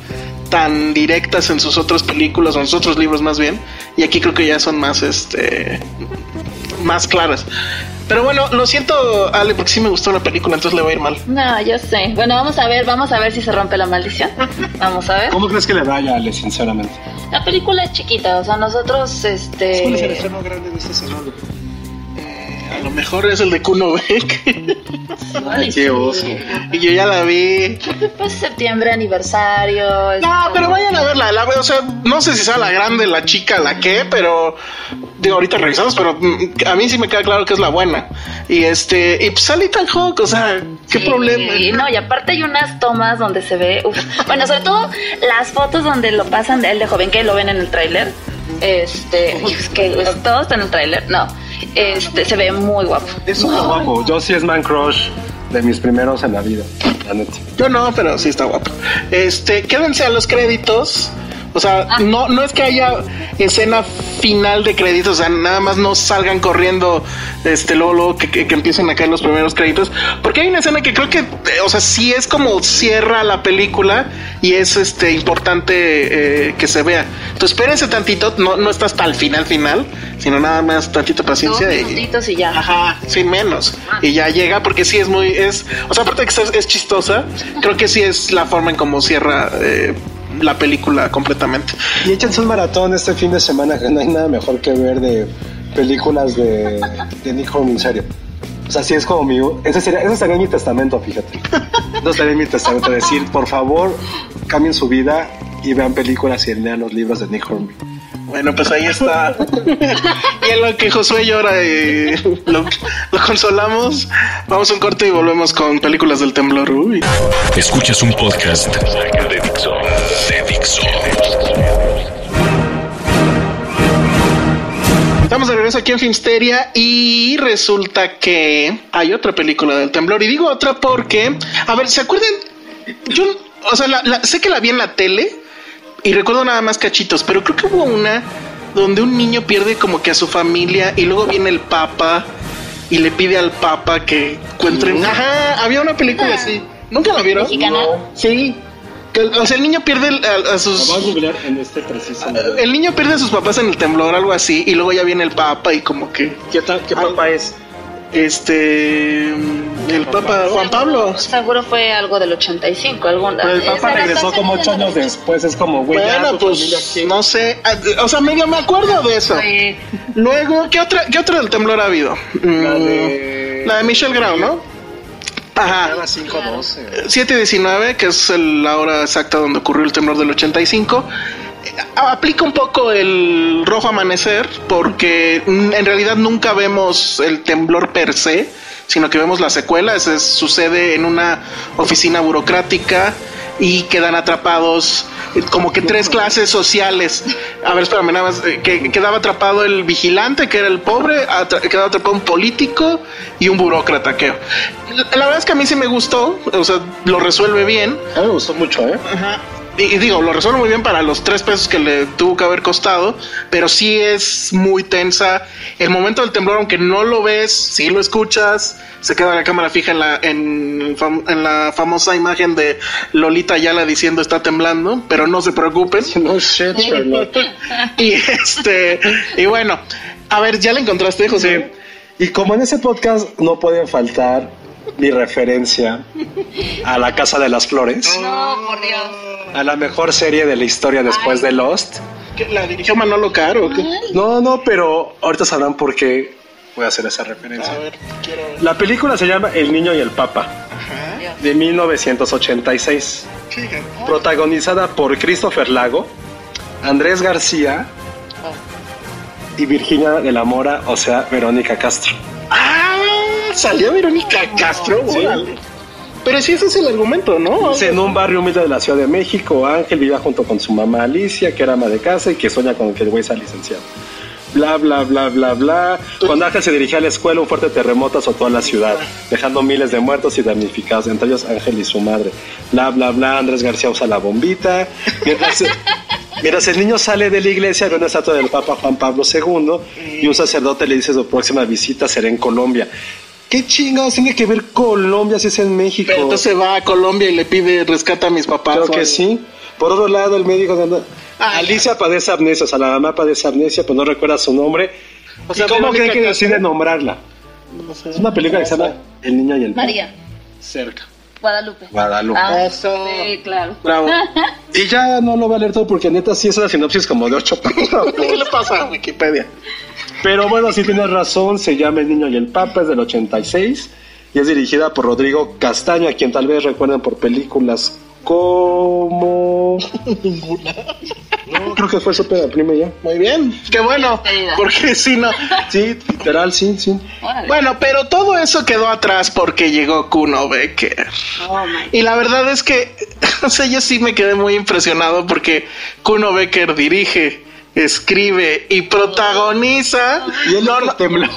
tan directas en sus otras películas o en sus otros libros más bien, y aquí creo que ya son más, este, más claras. Pero bueno, lo siento, Ale, porque sí me gustó la película, entonces le va a ir mal. No, yo sé. Bueno, vamos a ver, vamos a ver si se rompe la maldición. Vamos a ver. ¿Cómo crees que le vaya, Ale, sinceramente? La película es chiquita, o sea, nosotros, este... grande de este? A lo mejor es el de Kuno Beck. Ay, Qué oso. y yo ya la vi. Pues septiembre, aniversario. No, pero vayan a verla. La, o sea, no sé si sea la grande, la chica, la qué, pero digo, ahorita revisamos, pero mm, a mí sí me queda claro que es la buena. Y este, y pues sale Ethan Hawke, o sea, qué sí, problema. Y no, y aparte hay unas tomas donde se ve, uf. bueno, sobre todo las fotos donde lo pasan de él de joven, que lo ven en el tráiler. Este, es que todo está en el tráiler, no. Este, se ve muy guapo. Es súper guapo. Yo sí es man crush de mis primeros en la vida, la neta. Yo no, pero sí está guapo. Este, quédense a los créditos. O sea, Ah. no, no es que haya escena final de créditos, o sea, nada más no salgan corriendo, este, luego, luego que, que- que empiecen a caer los primeros créditos, porque hay una escena que creo que, eh, o sea, sí es como cierra la película y es, este, importante eh, que se vea. Entonces, espérense tantito, no, no está hasta el final, final, sino nada más tantito Dos paciencia y, minutitos y ya. Ajá, sí, menos. Y ya llega porque sí es muy, es, o sea, aparte de que es, es chistosa, creo que sí es la forma en cómo cierra eh, la película completamente. Y échense un maratón este fin de semana, que no hay nada mejor que ver de películas de, Nick Holmes, en serio. O sea, sí es como mi... Ese sería, ese sería mi testamento, fíjate. Eso sería mi testamento, decir, por favor, cambien su vida y vean películas y lean los libros de Nick Hornby. Bueno, pues ahí está. y en lo que Josué llora y lo, lo consolamos, vamos a un corte y volvemos con películas del temblor. Uy. Escuchas un podcast de Dixo. De Dixo. Estamos de regreso aquí en Filmsteria y resulta que hay otra película del temblor. Y digo otra porque, a ver, ¿se acuerdan? Yo, o sea, la- la- sé que la vi en la tele y recuerdo nada más cachitos, pero creo que hubo una donde un niño pierde como que a su familia y luego viene el papa y le pide al papa que encuentren. Ajá, había una película así. ¿Nunca la vieron? ¿Mexicana? Sí. Que, o sea, el niño pierde el- a, a sus. a googlear en este preciso momento. El niño pierde a sus papás en el temblor, algo así, y luego ya viene el papa y como que. ¿Qué, ta- qué papá es? Este. El papa Juan Pablo. Seguro fue algo del 85, algún. Pero el papá Esa regresó como ocho de años después, es como, güey, ya Bueno, pues no sé. ah, O sea, medio me acuerdo de eso. Sí. Luego, ¿qué otra, qué otra del temblor ha habido? Mm, La de... la de Michelle Grau, ¿no? Ajá. Era 512. 719, que es el- la hora exacta donde ocurrió el temblor del 85. Eh, Aplica un poco el rojo amanecer porque en realidad nunca vemos el temblor per se, sino que vemos la secuela. Sucede en una oficina burocrática y quedan atrapados eh, como que tres clases sociales. A ver, espérame, nada más. eh, Que quedaba atrapado el vigilante, que era el pobre, atra- quedaba atrapado un político y un burócrata, creo. La, la verdad es que a mí sí me gustó, o sea, lo resuelve bien. A mí me gustó mucho, ¿eh? Y, y digo, lo resuelve muy bien para los tres pesos que le tuvo que haber costado, pero sí es muy tensa. El momento del temblor, aunque no lo ves, sí lo escuchas, se queda la cámara fija en la, en, la famosa imagen de Lolita Ayala diciendo está temblando, pero no se preocupen. No shit. Y este, y bueno, A ver, ¿ya la encontraste, José? Y como en ese podcast no puede faltar mi referencia a la Casa de las Flores, No, por Dios. a la mejor serie de la historia después de Lost. ¿Qué, ¿La dirigió Manolo Caro? No, no, pero ahorita sabrán por qué voy a hacer esa referencia. A ver, quiero ver. La película se llama El Niño y el Papa, de 1986, protagonizada por Christopher Lago, Andrés García y Virginia de la Mora, o sea, Verónica Castro. Ah, salió Verónica Castro. Sí. órale. Pero sí, ese es el argumento, ¿no? Dice, en un barrio humilde de la Ciudad de México, Ángel vivía junto con su mamá Alicia, que era ama de casa y que sueña con que el güey sea licenciado. Bla, bla, bla, bla, bla. Cuando Ángel se dirigía a la escuela, un fuerte terremoto azotó a la ciudad, dejando miles de muertos y damnificados, entre ellos Ángel y su madre. Bla, bla, bla. Andrés García usa la bombita. Mientras, mientras el niño sale de la iglesia, ve una estatua del Papa Juan Pablo II y un sacerdote le dice su próxima visita será en Colombia. ¿Qué chingados tiene que ver Colombia si es en México? Pero entonces va a Colombia y le pide rescata a mis papás. Creo que sí. Por otro lado, el médico de Ah, Alicia padece amnesia, o sea, la mamá padece amnesia, pues no recuerda su nombre. O sea, ¿Y ¿Cómo creen que decide nombrarla? No sé. Es una película que se llama El niño y el María. Cerca. Guadalupe. Guadalupe. Ah, Eso. sí, claro. Bravo. Y ya no lo voy a leer todo porque neta sí es una sinopsis como de ocho páginas. ¿Qué le pasa a Wikipedia? Pero bueno, sí tienes razón, se llama El niño y el papa, es del 86 y es dirigida por Rodrigo Castaño, a quien tal vez recuerden por películas como... No, creo que fue su prima ya. Muy bien. Qué bueno. Porque si no. Sí, literal, sí, sí. Bueno, pero todo eso quedó atrás porque llegó Kuno Becker. Oh. Y la verdad es que, o sea, yo sí me quedé muy impresionado porque Kuno Becker dirige, escribe y protagoniza. Y él no, no.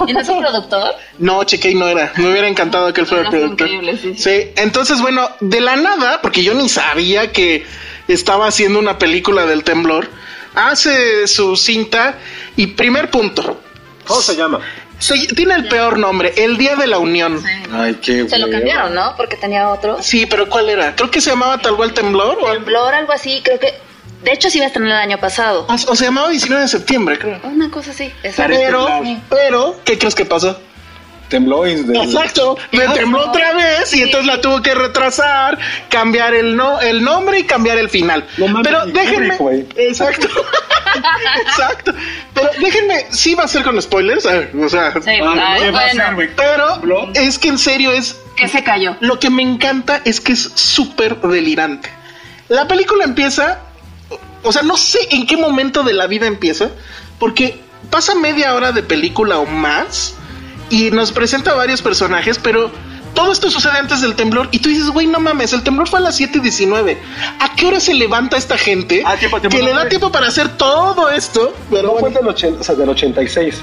¿Y no es un productor? no, chequé y no era. Me hubiera encantado que él fuera el fue productor. increíble, sí. Sí, entonces, bueno, de la nada, porque yo ni sabía que estaba haciendo una película del temblor, hace su cinta y primer punto. ¿Cómo se llama? Se- tiene el peor nombre, El Día de la Unión. Ay, qué Se lo cambiaron, ¿no? Porque tenía otro. Sí, pero ¿cuál era? Creo que se llamaba tal cual Temblor. O, Temblor, algo así, creo que. De hecho, sí iba a estrenar el año pasado. o- o se llamaba 19 de septiembre, creo. Una cosa así. exacto. Pero, Sí. pero, ¿qué crees que pasó? Tembló y de... Exacto, le tembló otra vez y entonces la tuvo que retrasar, cambiar el no, el nombre y cambiar el final. No mames, Pero déjenme, exacto, exacto. Pero déjenme, sí va a ser con spoilers, a o sea, Sí, Ah, ay, ¿qué va a bueno. hacer, güey? pero es que en serio es Que se cayó. Lo que me encanta es que es súper delirante. La película empieza, o sea, no sé en qué momento de la vida empieza, porque pasa media hora de película o más y nos presenta varios personajes, pero todo esto sucede antes del temblor y tú dices, güey, no mames, el temblor fue a las 7 y 19. ¿A qué hora se levanta esta gente Ah, tiempo, tiempo, que no le da tiempo para hacer todo esto? Pero No fue del, 80, o sea, del 86.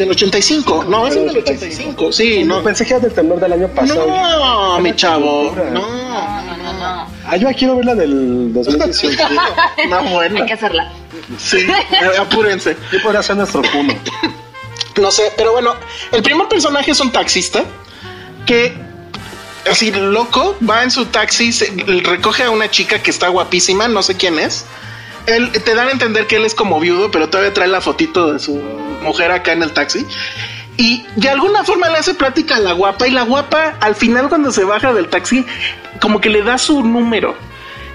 Del 85, no, es Del del 85, sí, No, no. pensé que era del temblor del año pasado. No, mi chavo, no. No, no, no. Ah, yo quiero ver la del 2018. No, bueno. Hay que hacerla. Sí, eh, apúrense. Yo podría ser nuestro cuno. No sé, pero bueno, el primer personaje es un taxista que, así loco, va en su taxi, se- recoge a una chica que está guapísima, no sé quién es. Él, te dan a entender que él es como viudo, pero todavía trae la fotito de su mujer acá en el taxi. Y de alguna forma le hace plática a la guapa y la guapa al final cuando se baja del taxi como que le da su número.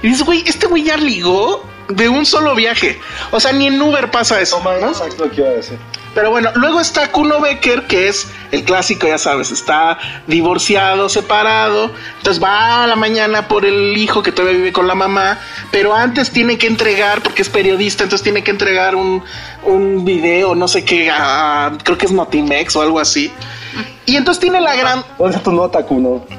Y dices, güey, este güey ya ligó de un solo viaje. O sea, ni en Uber pasa eso. ¿no? Exacto lo que iba a decir. Pero bueno, luego está Kuno Becker, que es el clásico, ya sabes, está divorciado, separado, entonces va a la mañana por el hijo que todavía vive con la mamá, pero antes tiene que entregar, porque es periodista, entonces tiene que entregar un, un video, no sé qué, a- creo que es Notimex o algo así. Y entonces tiene la gran, ¿Dónde está tu nota,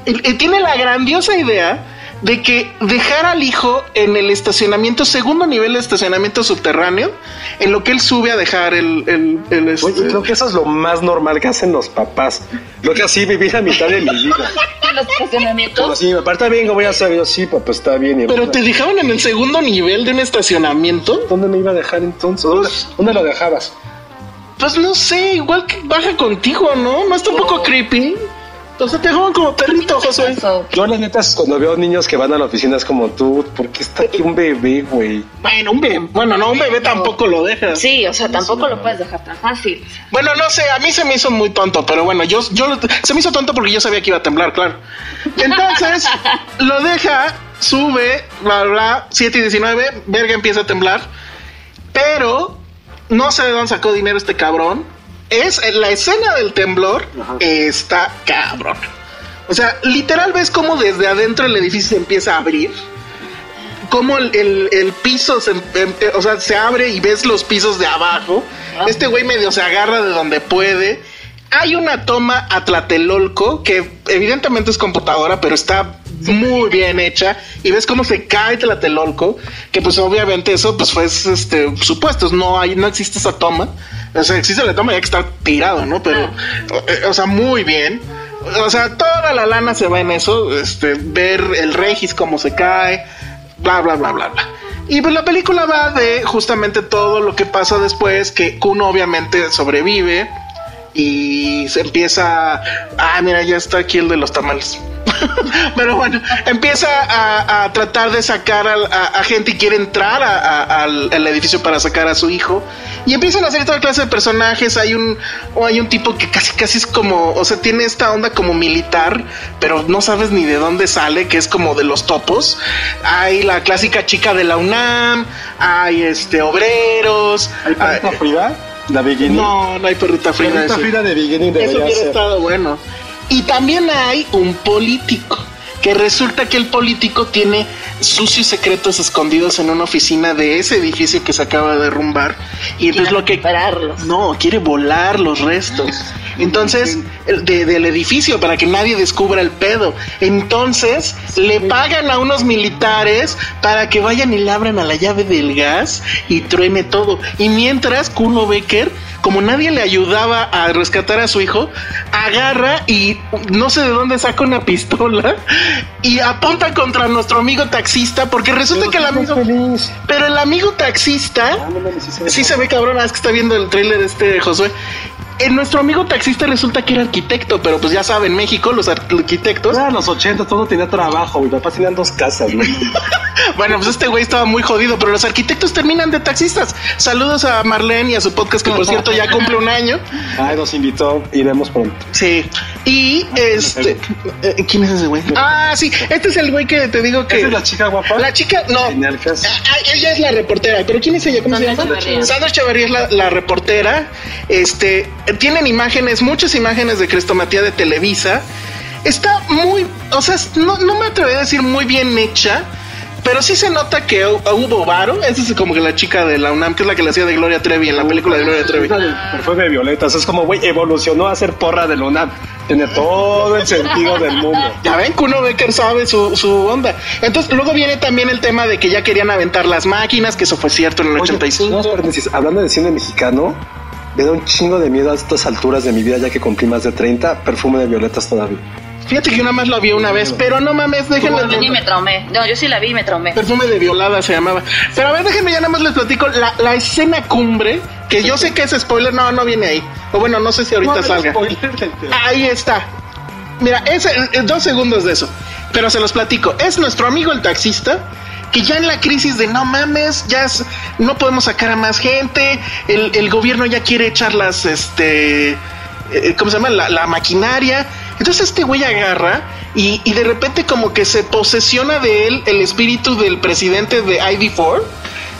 él tiene la grandiosa idea de que dejar al hijo en el estacionamiento, segundo nivel de estacionamiento subterráneo, en lo que él sube a dejar el... el, el, este- Oye, creo que eso es lo más normal que hacen los papás. Lo que así viví la mitad de mi vida. Los Como estacionamientos. así, aparte bien, voy a hacer yo, sí, papá, está bien. Y Pero te dejaban en el segundo nivel de un estacionamiento. ¿Dónde me iba a dejar entonces? ¿Dónde, dónde lo dejabas? Pues no sé, igual que baja contigo, ¿no? ¿No está un poco creepy? O sea, te juegan como perrito, Josué. Yo, la neta, cuando veo niños que van a la oficina, es como tú, ¿por qué está aquí un bebé, güey? Bueno, un bebé. Bueno, no, un bebé tampoco lo dejas. Sí, o sea, tampoco lo puedes dejar tan fácil. Bueno, no sé, a mí se me hizo muy tonto, pero bueno, yo, yo se me hizo tonto porque yo sabía que iba a temblar, claro. Entonces, lo deja, sube, bla, bla, 7 y 19, verga empieza a temblar, pero no sé de dónde sacó dinero este cabrón. Es la escena del temblor, está cabrón. O sea, literal ves cómo desde adentro el edificio se empieza a abrir. Cómo el, el- el piso se, em- em- o sea, se abre y ves los pisos de abajo. Este güey medio se agarra de donde puede. Hay una toma a Tlatelolco que evidentemente es computadora, pero está muy bien hecha. Y ves cómo se cae Tlatelolco, que pues obviamente eso pues fue este supuestos, no hay, no existe esa toma. O sea, existe la toma ya que está tirado, ¿no? Pero, eh, o sea, muy bien. O sea, toda la lana se va en eso, este, ver el Regis cómo se cae, bla, bla, bla, bla, bla. Y pues la película va de justamente todo lo que pasa después, que Kuno obviamente sobrevive y se empieza, ah, mira, ya está aquí el de los tamales. Pero bueno, empieza a, a tratar de sacar a, a gente y quiere entrar al, al edificio para sacar a su hijo. Y empiezan a hacer toda clase de personajes. Hay un, o hay un tipo que casi casi es como, o sea, tiene esta onda como militar, pero no sabes ni de dónde sale, que es como de los topos. Hay la clásica chica de la UNAM, hay este obreros. ¿Hay hay-? ¿La Bikini? no, no hay perrita Frida. Perrita ese. Frida de Bikini Eso debería hubiera ser. estado bueno. Y también hay un político. Que resulta que el político tiene sucios secretos escondidos en una oficina de ese edificio que se acaba de derrumbar. Y entonces lo que. No, quiere volar los restos. Entonces, de- del edificio para que nadie descubra el pedo. Entonces, le pagan a unos militares para que vayan y le abran a la llave del gas y truene todo. Y mientras, Kuno Becker, como nadie le ayudaba a rescatar a su hijo, agarra y no sé de dónde saca una pistola y apunta contra nuestro amigo taxista porque resulta que el amigo... feliz. Pero el amigo taxista Ah, no sí se ve. sí se ve cabrón, ah, es que está viendo el tráiler este Josué. Eh, nuestro amigo taxista resulta que era arquitecto, pero pues ya saben, México, los arquitectos. Ah, los 80 todo tenía trabajo. Mi papá tenía dos casas, güey. Bueno, pues este güey estaba muy jodido, pero los arquitectos terminan de taxistas. Saludos a Marlene y a su podcast, que por cierto ya cumple un año. Ay, nos invitó. Iremos pronto. Sí. Y este. eh, ¿Quién es ese güey? Ah, sí, este es el güey que te digo que. ¿Esa es la chica guapa? La chica, no. Ah, ah, ella es la reportera, pero ¿quién es ella? ¿Cómo Sandra se llama? Echeverría. Sandra Echeverría es la, la reportera. Este, tienen imágenes, muchas imágenes de Crestomatía de Televisa. Está muy, o sea, no, no me atrevo a decir muy bien hecha, pero sí se nota que hu- hubo varo. Esa es como que la chica de la UNAM, que es la que le hacía de Gloria Trevi en la película de Gloria Trevi. Perfume de violetas. Es como, güey, evolucionó a ser porra de Luna. Tiene todo el sentido del mundo. Ya ven, Kuno Becker sabe su, su onda. Entonces, luego viene también el tema de que ya querían aventar las máquinas, que eso fue cierto en el Oye, 85. no, hablando de cine mexicano, me da un chingo de miedo a estas alturas de mi vida, ya que cumplí más de 30, perfume de violetas todavía. Fíjate que yo nada más la vi una vez, pero no mames, déjenme. Yo ni me traumé. No, yo sí la vi y me traumé. Perfume de violada se llamaba. Pero a ver, déjenme ya nada más les platico la, la escena cumbre, que yo sé que es spoiler, no, no viene ahí. O bueno, no sé si ahorita salga. Ahí está. Mira, es eh, dos segundos de eso. Pero se los platico. Es nuestro amigo el taxista que ya en la crisis de no mames, ya es- no podemos sacar a más gente, el, el gobierno ya quiere echar las, este, eh, ¿cómo se llama? La, la maquinaria. Entonces este güey agarra y, y de repente como que se posesiona de él el espíritu del presidente de ID4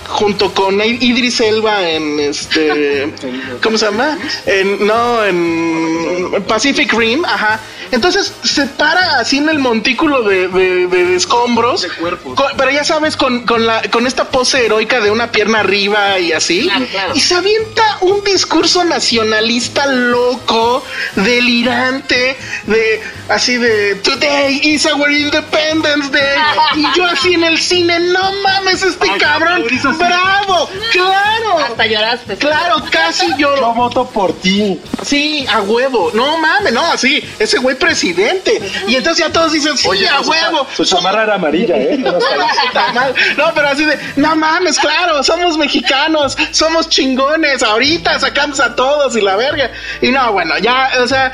junto con Idris Elba en este ¿cómo se llama? En, no, en Pacific Rim, ajá. Entonces se para así en el montículo de, de- de escombros, De cuerpos. con- pero ya sabes, con, con, la, con esta pose heroica de una pierna arriba y así, Claro, claro. y se avienta un discurso nacionalista loco, delirante, de así de Today is our Independence Day, y yo así en el cine, no mames, este Ay, cabrón, bravo, claro. Hasta lloraste. Claro, casi Yo lloro. voto por ti. Sí, a huevo. No mames, no, así. Ese güey presidente. Y entonces ya todos dicen, sí, a su cha- huevo. Su chamarra era amarilla, ¿eh? No, pero así de, no mames, claro, somos mexicanos, somos chingones, ahorita sacamos a todos y la verga. Y no, bueno, ya, o sea,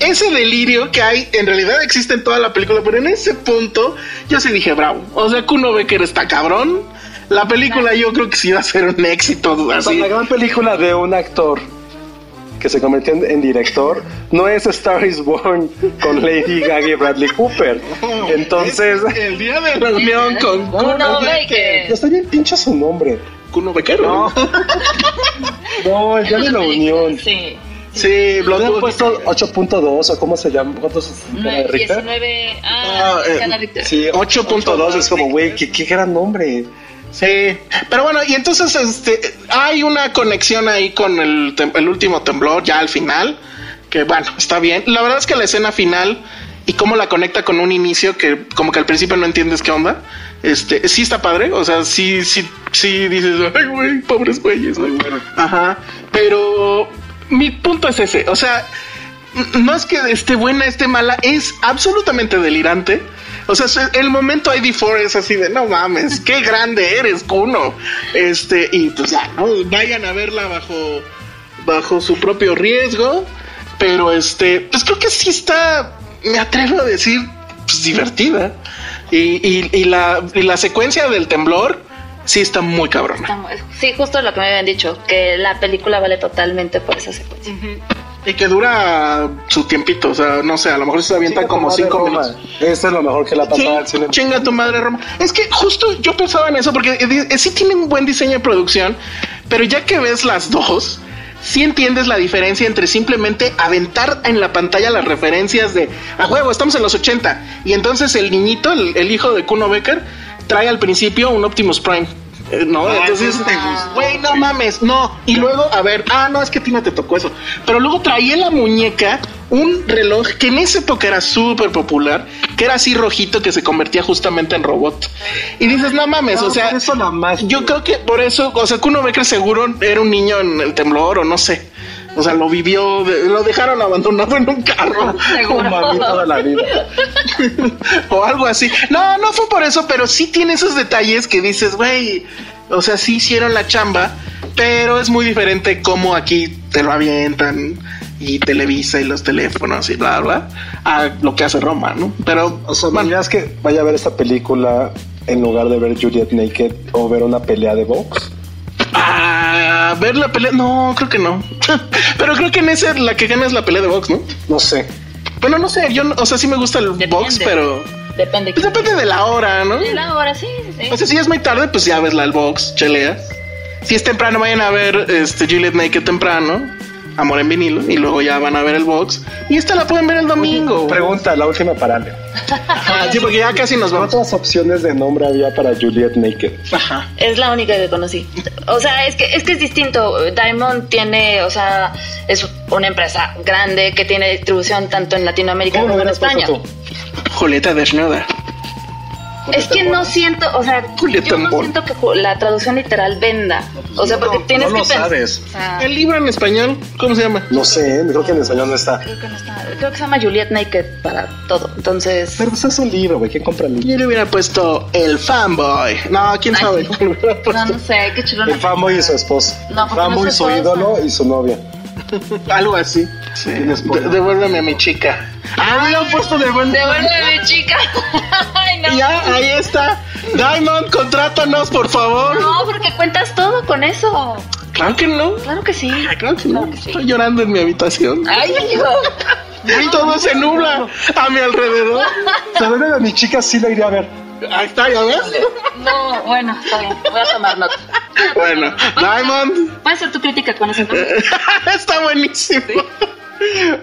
ese delirio que hay, en realidad existe en toda la película, pero en ese punto yo sí dije, bravo. O sea, Kuno Becker está cabrón. La película yo creo que sí va a ser un éxito. O sea, Así. la gran película de un actor que se convirtió en, en director no es Star is Born con Lady Gaga y Bradley Cooper. Entonces, Es el día de reunión con Kuno oye, Becker. está bien pinche su nombre. Kuno Becker. No. No, el día de la unión. Sí. Sí, Le han Bloodwood. puesto 8.2 o cómo se llama, ¿cuántos es Nueve- de Richter? 19. Ah, Ah, eh. Sí, 8.2 es como, güey, qué, qué gran nombre. Sí, pero bueno, y entonces este hay una conexión ahí con el, último temblor, ya al final, que bueno, está bien. La verdad es que la escena final y cómo la conecta con un inicio que como que al principio no entiendes qué onda, este, sí está padre, o sea, sí, sí, sí dices, ay, güey, pobres güeyes, ¿no? Ajá, pero mi punto es ese, o sea, no es que esté buena, esté mala, es absolutamente delirante. O sea, se- el momento ID4 es así de no mames, qué grande eres, Kuno. Este, y pues ya, ¿no? Vayan a verla bajo, bajo su propio riesgo. Pero este, pues creo que sí está, me atrevo a decir, pues divertida. Y, y, y la, y la secuencia del temblor sí está muy cabrona. Estamos- Sí, justo lo que me habían dicho, que la película vale totalmente por esa secuencia. Y que dura su tiempito, o sea, no sé, a lo mejor se avientan Chinga tu como madre, cinco Roma. minutos. Eso es lo mejor que Sí, al cine. chinga tu madre, Roma. Es que justo yo pensaba en eso porque eh, eh, sí tiene un buen diseño de producción, pero ya que ves las dos, sí entiendes la diferencia entre simplemente aventar en la pantalla las referencias de a huevo, estamos en los 80 y entonces el niñito, el, el hijo de Kuno Becker, trae al principio un Optimus Prime. Eh, no, entonces, güey, no mames, no. Y luego, a ver, ah, no, es que a ti no te tocó eso. Pero luego traía en la muñeca un reloj que en esa época era súper popular, que era así rojito, que se convertía justamente en robot. Y dices, no mames, No, o sea, eso la magia. yo creo que por eso, o sea, Kuno Becker seguro era un niño en el temblor o no sé. O sea, lo vivió, de- lo dejaron abandonado en un carro. Como a mí toda la vida. o algo así. No, no fue por eso, pero sí tiene esos detalles que dices, güey, o sea, sí hicieron la chamba, pero es muy diferente como aquí te lo avientan y Televisa y los teléfonos y bla, bla, a lo que hace Roma, ¿no? Pero, O sea, bueno, ¿dirías que vaya a ver esta película en lugar de ver Juliet Naked o ver una pelea de box? A ver la pelea, no, creo que no. pero creo que en ese la que gana es la pelea de box, ¿no? No sé. Bueno, no sé, yo, no- o sea, sí me gusta el Depende. box, pero Depende. pues depende de la hora, ¿no? De la hora, sí, sí. O sea, si es muy tarde, pues ya ves la del box, cheleas. Si es temprano, vayan a ver este Juliet Naked temprano, Amor en vinilo, y luego ya van a ver el box. Y esta la pueden ver el domingo. Pregunta, la última para Leo. Ajá, sí, porque ya casi nos vamos. ¿Cuántas opciones de nombre había para Juliet Naked? Ajá. Es la única que conocí. O sea, es que es que es distinto. Diamond tiene, o sea, es una empresa grande que tiene distribución tanto en Latinoamérica ¿Cómo lo como en España. Julieta desnuda. Es que no siento, o sea, Julieta yo no siento que la traducción literal venda. O sea, porque tienes no que lo pensar. sabes. O sea, El libro en español, ¿cómo se llama? No sé, creo que en español no está. creo que no está. Creo que se llama Juliet Naked para todo. Entonces, Pero pues es un libro, güey. ¿Quién compra el libro? Yo le hubiera puesto el fanboy. No, quién Ay, sabe. no, no sé, qué chulo. El fanboy y su esposa. No, porque fanboy, no su ídolo y su novia. Algo así. Sí. De- devuélveme a mi chica. Ah, me han puesto devuélveme. Devuélveme, chica. Ay, no. Y ya, ahí está. Diamond, contrátanos, por favor. No, porque cuentas todo con eso. Claro que no. Claro que sí. Claro que no. Claro que sí. Estoy llorando en mi habitación. Ay, amigo. Y todo se nubla a mi alrededor. Devuélveme a mi chica, sí la iría a ver. Ahí está, ¿ya ves? No, bueno, está bien. Voy a tomar nota. Bueno, Diamond. Puedes hacer tu crítica con eso. está buenísimo.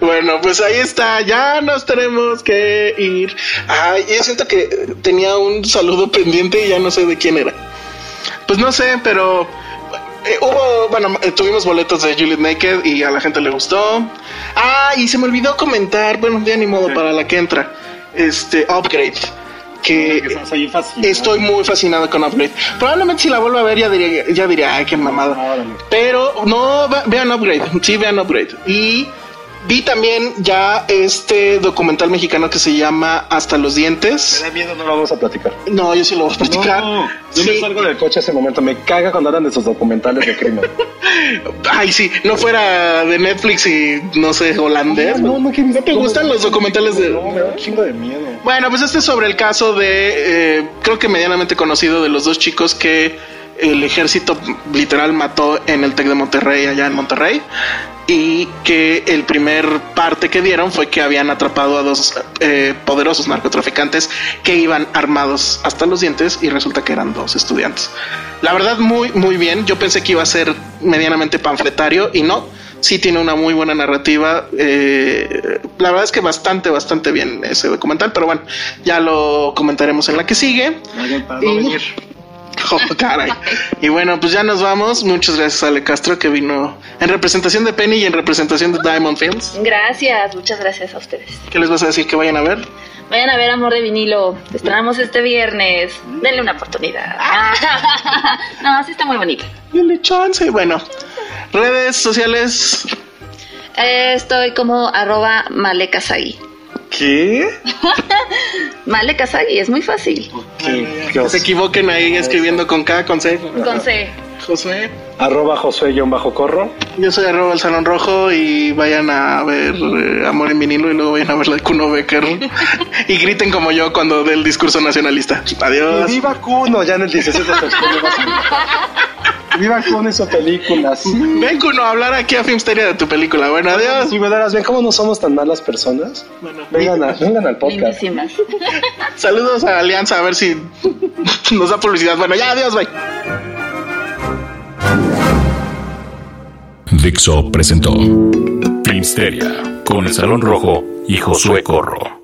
Bueno, pues ahí está, ya nos tenemos que ir. Ay, yo siento que tenía un saludo pendiente y ya no sé de quién era. Pues no sé, pero eh, hubo, bueno, eh, tuvimos boletos de Juliet Naked y a la gente le gustó. Ah, y se me olvidó comentar, bueno, ya ni modo para la que entra, este, Upgrade. Que estoy muy fascinado con Upgrade. Probablemente si la vuelvo a ver ya diría, ya diría, ay, qué mamada. Pero no, vean Upgrade, sí, vean Upgrade. Y Vi también ya este documental mexicano que se llama Hasta los dientes. Me da miedo, no lo vamos a platicar. No, yo sí lo voy a platicar. No, yo Sí. me salgo del coche ese momento. Me caga cuando hablan de esos documentales de crimen. Ay, sí, no fuera de Netflix y no sé, holandés. No, no, ¿qué- te no, gustan no, los documentales de.? No, me da un chingo de miedo. Bueno, pues este es sobre el caso de, eh, creo que medianamente conocido, de los dos chicos que el ejército literal mató en el TEC de Monterrey, allá en Monterrey, y que el primer parte que dieron fue que habían atrapado a dos eh, poderosos narcotraficantes que iban armados hasta los dientes y resulta que eran dos estudiantes. La verdad, muy, muy bien. Yo pensé que iba a ser medianamente panfletario y no. Sí tiene una muy buena narrativa. eh, la verdad es que bastante, bastante bien ese documental, pero bueno, ya lo comentaremos en la que sigue. Y- Oh, caray. Y bueno, pues ya nos vamos. Muchas gracias a Ale Castro que vino en representación de Penny y en representación de Diamond Films. Gracias, muchas gracias a ustedes. ¿Qué les vas a decir que vayan a ver? Vayan a ver Amor de Vinilo. Estrenamos este viernes. Denle una oportunidad. no, sí está muy bonito. Dale chance. Bueno, redes sociales. Eh, estoy como arroba malekasagi. ¿Qué? Malekasagi, es muy fácil. Que se equivoquen ahí escribiendo con K, con C. Con C. Josué. Arroba Josué-Corro. Yo soy arroba el Salón Rojo y vayan a ver eh, Amor en vinilo y luego vayan a ver la de Kuno Becker. y griten como yo cuando dé el discurso nacionalista. Adiós. Y viva Kuno, ya en el 16 de septiembre. Viva Kuno y su película. Sí. Ven Kuno a hablar aquí a Filmsteria de tu película. Bueno, adiós. Si verás, ven cómo no somos tan malas personas. Vengan, a- vengan al podcast. Lindísimas. Saludos a Alianza a ver si nos da publicidad. Bueno, ya, adiós, bye. Dixo presentó Filmsteria con el Salón Rojo y Josué Corro.